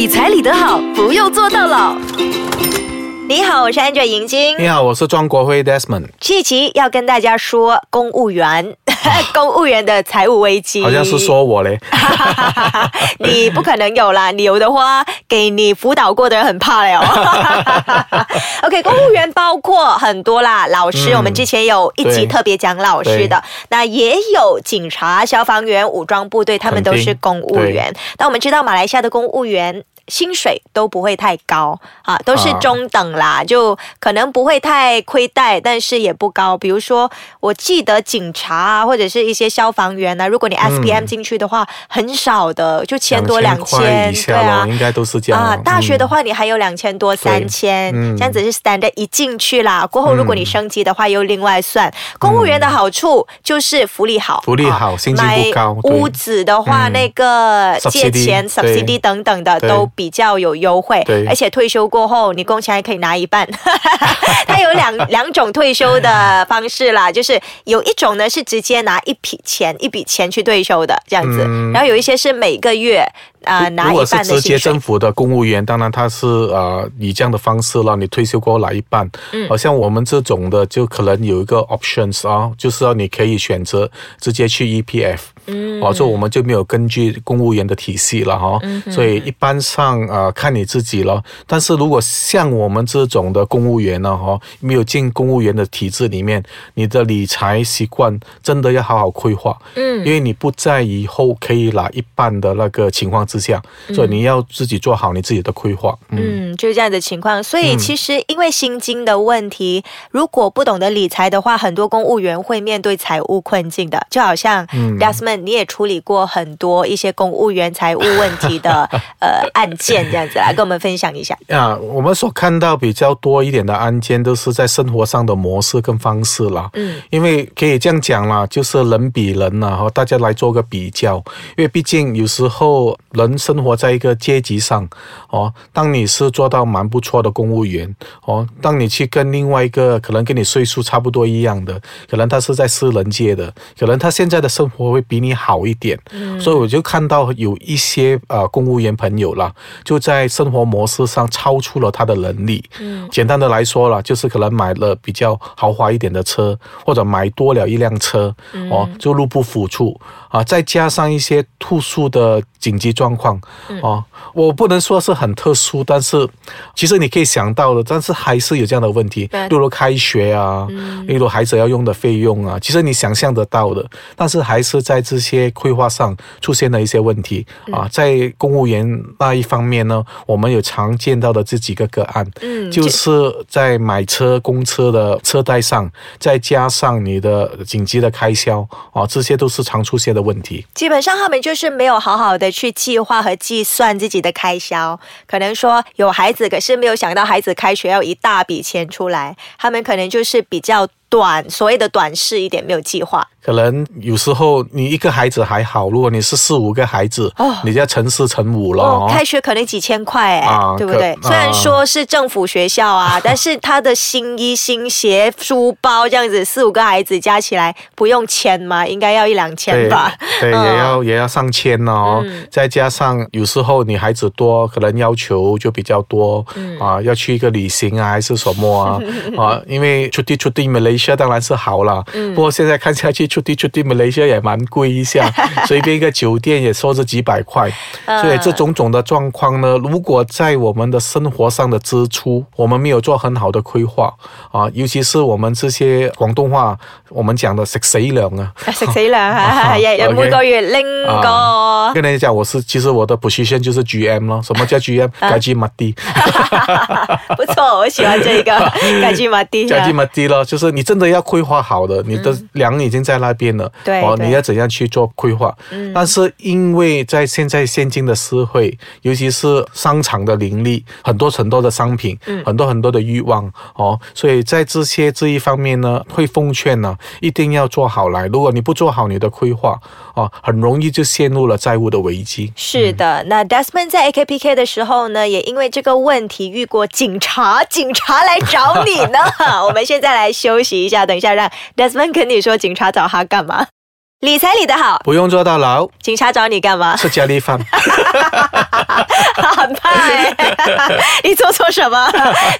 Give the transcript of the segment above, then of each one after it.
理财理得好，不用做到老。你好，我是 Angel 银晶。你好，我是庄国辉 Desmond。这一期要跟大家说公务员，公务员的财务危机。好像是说我嘞，你不可能有啦，你有的话，给你辅导过的人很怕了。OK，公务员包括很多啦，老师，嗯我们之前有一集特别讲老师的，那也有警察、消防员、武装部队，他们都是公务员。那我们知道马来西亚的公务员。薪水都不会太高啊，都是啊。中等啦，就可能不会太亏待，但是也不高。比如说，我记得警察啊，或者是一些消防员啊，如果你 SPM 进去的话，很少的，就千多两块千，对啊，。应该都是这样。啊，大学的嗯。话，你还有两千多、三千、嗯这样子是 standard 一进去啦。过后如果你升级的话，又另外算。公务员的好处就是福利好，福利好啊薪金不高买屋子的话，嗯。那个借钱、对。subsidy 等等的都比较有优惠，而且退休过后，你工钱还可以拿一半。它有两两种退休的方式啦，就是有一种呢是直接拿一笔钱一笔钱去退休的这样子，嗯。然后有一些是每个月啊、呃拿一如果是半的薪水直接政。府的公务员，当然他是呃以这样的方式了你退休过后拿一半。嗯好像我们这种的，就可能有一个 options 啊，就是说你可以选择直接去 EPF。嗯哦，所以我们就没有根据公务员的体系了哈、嗯所以一般上呃看你自己了。但是如果像我们这种的公务员呢哈、没有进公务员的体制里面，你的理财习惯真的要好好规划。嗯因为你不在以后可以拿一半的那个情况之下，所以你要自己做好你自己的规划。嗯，嗯，就是这样的情况。所以其实因为薪金的问题，如果不懂得理财的话，很多公务员会面对财务困境的。就好像嗯 Desmond，你也处理过很多一些公务员财务问题的 呃案件，这样子来跟我们分享一下。啊，我们所看到比较多一点的案件，都是在生活上的模式跟方式啦。嗯，因为可以这样讲啦，就是人比人呐，哈，大家来做个比较。因为毕竟有时候人生活在一个阶级上，哦，当你是做到蛮不错的公务员，哦，当你去跟另外一个可能跟你岁数差不多一样的，可能他是在私人界的，可能他现在的生活会比你好一点。所以我就看到有一些呃公务员朋友啦，就在生活模式上超出了他的能力。嗯，简单的来说啦，就是可能买了比较豪华一点的车，或者买多了一辆车，哦，就入不敷出啊，再加上一些突出的紧急状况，哦，我不能说是很特殊，但是其实你可以想到的，但是还是有这样的问题对，例如开学啊，例如孩子要用的费用啊，其实你想象得到的，但是还是在这些规划上出现了一些问题啊。在公务员那一方面呢，我们有常见到的这几个个案，嗯就是在买车、公车的车贷上，再加上你的紧急的开销啊，这些都是常出现的问题。基本上他们就是没有好好的去计划和计算自己的开销，可能说有孩子，可是没有想到孩子开学要一大笔钱出来，他们可能就是比较短，所谓的短视一点，没有计划。可能有时候你一个孩子还好，如果你是四五个孩子，哦你就要乘四乘五了哦，哦。开学可能几千块哎、啊对不对？虽然啊说是政府学校啊，但是他的新衣、新鞋、书包这样子，四五个孩子加起来不用千吗？应该要一两千吧？对，嗯也要也要上千了哦。嗯再加上有时候你孩子多，可能要求就比较多、嗯啊，要去一个旅行啊，还是什么啊 啊？因为出地出地 Malaysia 当然是好了，嗯不过现在看下去出地出地 Malaysia 也蛮贵一下，随便一个酒店也说是几百块。嗯所以这种种的状况呢，如果在我们的生活上的支出，我们没有做很好的规划啊，尤其是我们这些广东话我们讲的食死粮啊。食死啦！日日每個月拎個跟人家讲，我是其实我的 position 就是 GM 咯。什么叫 GM？啊改机马地，不錯，我喜歡這個改句馬蒂。改机马地咯，就是你真的要规划好的，你的粮已经在那边了，嗯对哦，你要怎样去做规划？嗯但是因为在现在现今的社会，尤其是商场的林立，很多很多的商品，嗯很多很多的欲望哦，所以在这些这一方面呢，会奉劝呢，一定要做好来。如果你不做好你的规划，哦，很容易就陷入了债务的危机。是的，那 Desmond 在 AKPK 的时候呢，也因为这个问题遇过警察，警察来找你呢。我们现在来休息一下，等一下让 Desmond 跟你说警察找他干嘛。理财理得好，不用坐到牢，警察找你干嘛？吃家里饭。很怕 你做错什么？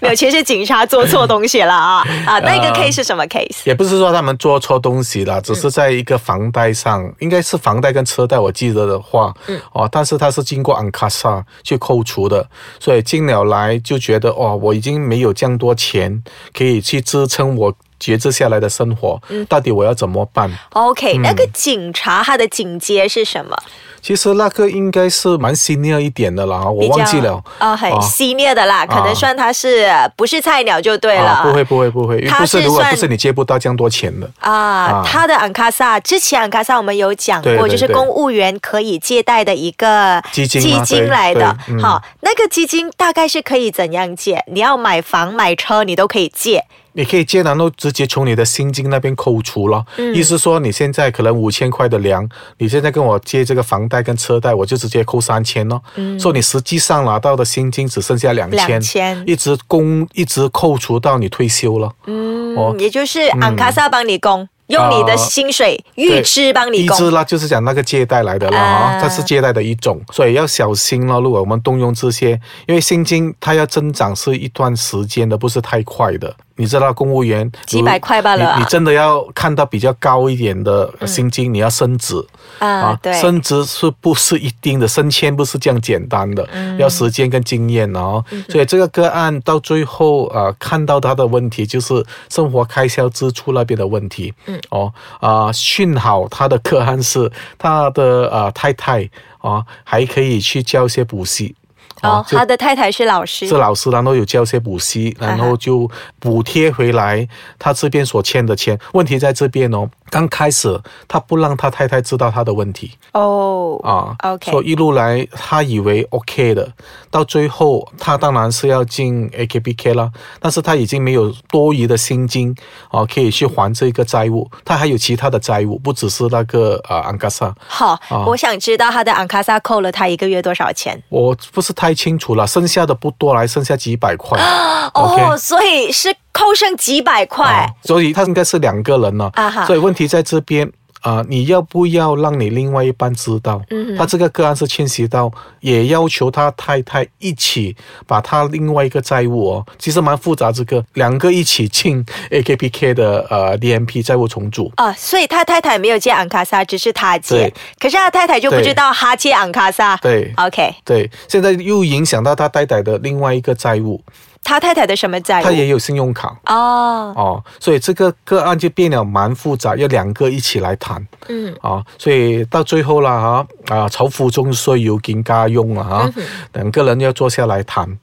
没有，其实是警察做错东西了啊啊！那个 case 是什么 case？也不是说他们做错东西了，只是在一个房贷上，应该是房贷跟车贷，我记得的话，嗯，哦，但是他是经过安卡萨去扣除的，所以进了来就觉得哦，我已经没有这样多钱可以去支撑我。节制下来的生活，到底我要怎么办？OK，那个警察他的警戒是什么？其实那个应该是蛮 senior 一点的啦，我忘记了。哦，很 senior 的啦，可能算他是不是菜鸟就对了。不会不会不会，他是如果不是你借不到这样多钱的啊。他的安卡萨之前安卡萨我们有讲过，就是公务员可以借贷的一个基金基金来的。好，那个基金大概是可以怎样借？你要买房买车，你都可以借。你可以借，然后直接从你的薪金那边扣除了。意思说，你现在可能五千块的粮，你现在跟我借这个房贷跟车贷，我就直接扣三千咯。说你实际上拿到的薪金只剩下两千，一直供一直扣除到你退休了。嗯，哦，也就是安卡萨帮你供。用你的薪水预支帮你预支啦，就是讲那个借贷来的啦啊，它是借贷的一种，所以要小心咯。如果我们动用这些，因为薪金它要增长是一段时间的，不是太快的。你知道公务员几百块罢了，你真的要看到比较高一点的薪金，你要升职啊，对，升职是不是一定的？升迁不是这样简单的，要时间跟经验哦。所以这个个案到最后啊，看到他的问题就是生活开销支出那边的问题。嗯，哦啊，幸好他的个案是他的呃太太啊，还可以去教一些补习。哦，他的太太是老师，是老师，然后有交些补习，然后就补贴回来他这边所欠的钱。问题在这边哦。刚开始他不让他太太知道他的问题哦啊，OK，所以一路来他以为 OK 的，到最后他当然是要进 AKBK 了，但是他已经没有多余的薪金啊，可以去还这个债务，他还有其他的债务，不只是那个啊安卡萨。好，我想知道他的安卡萨扣了他一个月多少钱？我不是太清楚了，剩下的不多，还剩下几百块。哦，所以是。扣剩几百块，所以他应该是两个人了。啊哈，所以问题在这边啊，你要不要让你另外一半知道？嗯，他这个个案是迁徙到，也要求他太太一起把他另外一个债务哦，其实蛮复杂。这个两个一起进 AKPK 的呃 DMP 债务重组啊，所以他太太没有借昂卡萨，只是他借，可是他太太就不知道他借昂卡萨。对，OK，对，现在又影响到他太太的另外一个债务。他太太的什么债务？他也有信用卡哦哦，所以这个个案就变得蛮复杂，要两个一起来谈。嗯啊，所以到最后了哈啊，仇富中税有跟家用了哈，两个人要坐下来谈。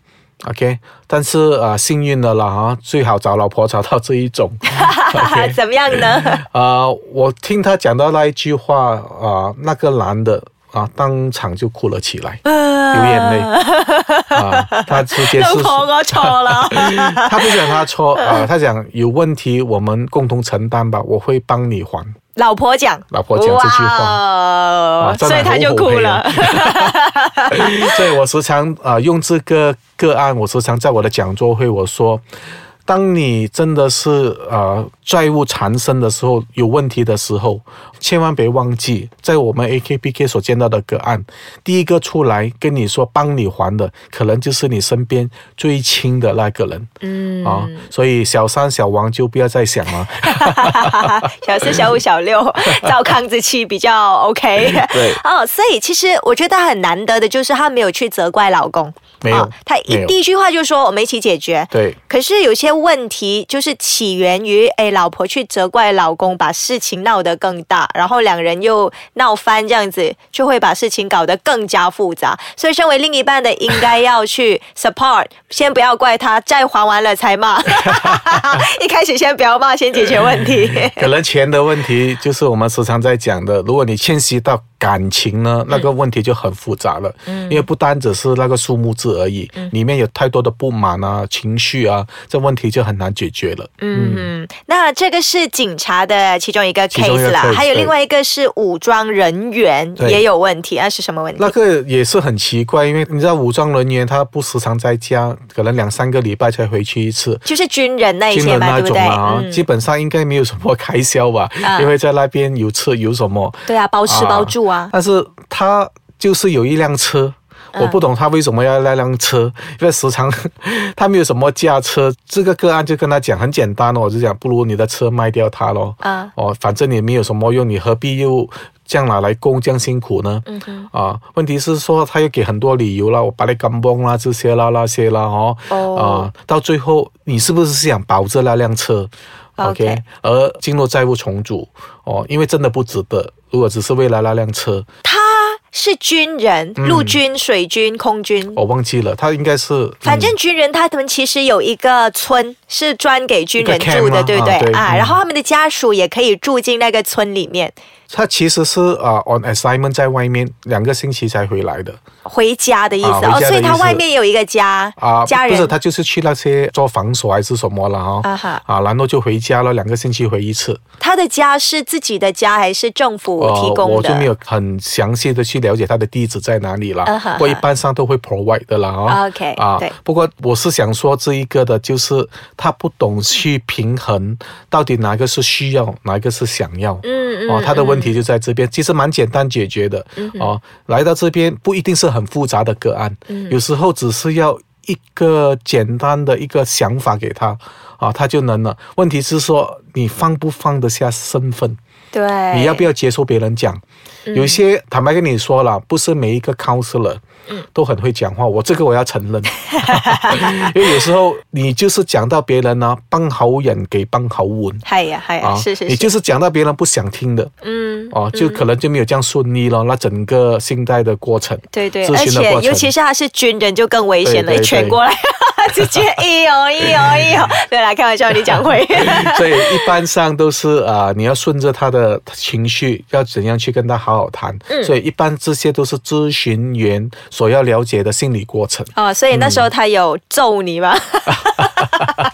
OK，但是啊，幸运的了哈，最好找老婆找到这一种。怎么样呢？啊，我听他讲到那一句话啊，那个男的。啊！当场就哭了起来，流眼泪啊！他直接是我错了，他不讲他错啊，他讲有问题，我们共同承担吧，我会帮你还。老婆讲，老婆讲这句话，所以他就哭了。所以我时常啊用这个个案，我时常在我的讲座会我说。当你真的是呃债务缠身的时候，有问题的时候，千万别忘记，在我们 AKPK 所见到的个案，第一个出来跟你说帮你还的，可能就是你身边最亲的那个人。嗯啊，所以小三小王就不要再想了。小四小五小六，照康之期比较 OK。对哦，所以其实我觉得很难得的就是他没有去责怪老公。没有，他一第一句话就说我们一起解决。对，可是有些问题就是起源于哎，老婆去责怪老公，把事情闹得更大，然后两人又闹翻，这样子就会把事情搞得更加复杂。所以，身为另一半的应该要去 support，先不要怪他，债还完了才骂。一开始先不要骂，先解决问题。可能钱的问题就是我们时常在讲的，如果你迁徙到。感情呢，那个问题就很复杂了，嗯，因为不单只是那个数目字而已，里面有太多的不满啊、情绪啊，这问题就很难解决了。嗯，那这个是警察的其中一个 case 啦，还有另外一个是武装人员也有问题，那是什么问题？那个也是很奇怪，因为你知道武装人员他不时常在家，可能两三个礼拜才回去一次，就是军人那一些嘛，对不对？基本上应该没有什么开销吧，因为在那边有吃有什么。对啊，包吃包住啊。但是他就是有一辆车我不懂他为什么要那辆车，因为时常 他没有什么驾车。这个个案就跟他讲很简单哦，我就讲不如你的车卖掉它咯。啊哦，反正你没有什么用，你何必又这样拿来供这样辛苦呢？嗯哼，啊，问题是说他又给很多理由啦，我把你干崩啦，这些啦那些啦，哦，哦啊，到最后你是不是想保着那辆车 OK 而进入债务重组哦，因为真的不值得。如果只是为了那辆车，他是军人，嗯。陆军、水军、空军。我忘记了，他应该是反正军人他们其实有一个村是专给军人住的，对不对？啊然后他们的家属也可以住进那个村里面，他其实是啊、on assignment 在外面两个星期才回来的回家的意思哦，所以他外面有一个家啊，家人不是他就是去那些做防守还是什么了哈、啊哈啊，然后就回家了，两个星期回一次。他的家是自己的家还是政府提供的？呃我就没有很详细的去了解他的地址在哪里了。不过一般上都会 provide 的啦啊。OK，啊对，不过我是想说这一个的，就是他不懂去平衡到底哪个是需要，哪一个是想要。嗯嗯哦，他的问题就在这边，其实蛮简单解决的。哦，来到这边不一定是很复杂的个案，嗯有时候只是要一个简单的一个想法给他，啊，他就能了。问题是说你放不放得下身份？对，你要不要接受别人讲？有些坦白跟你说了，不是每一个 counselor 都很会讲话，我这个我要承认，因为有时候你就是讲到别人呢、帮好人给帮好稳 是是是，你就是讲到别人不想听的嗯。哦，就可能就没有这样顺利了。那整个信贷的过程，对对，而且尤其是他是军人，就更危险了，一拳过来，直接一哦一哦一哦。对啦，开玩笑，你讲会。所以一般上都是啊、呃你要顺着他的情绪，要怎样去跟他好好谈。嗯所以一般这些都是咨询员所要了解的心理过程哦，所以那时候他有揍你吗？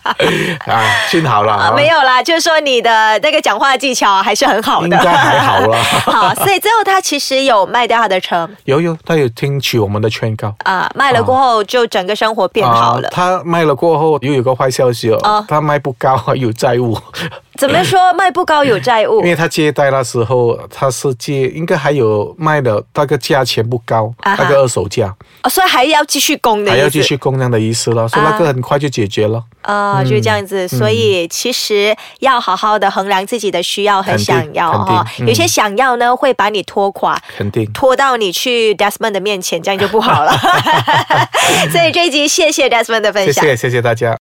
啊。幸好啦、没有啦，就是说你的那个讲话技巧还是很好的。应该还好啦。好，所以最后他其实有卖掉他的车有有，他有听取我们的劝告。啊，卖了过后就整个生活变好了啊。他卖了过后又有个坏消息哦，哦他卖不高，有债务，怎么说卖不高有债务因？为他借贷那时候他是借，应该还有卖的那个价钱不高，啊那个二手价哦，所以还要继续供的。还要继续供那样的意思了，所以那个很快就解决了。啊、就这样子，所以其实要好好的衡量自己的需要和想要哈。嗯有些想要呢，会把你拖垮。肯定。拖到你去 Desmond 的面前，这样就不好了。所以这一集谢谢 Desmond 的分享。谢谢谢谢大家。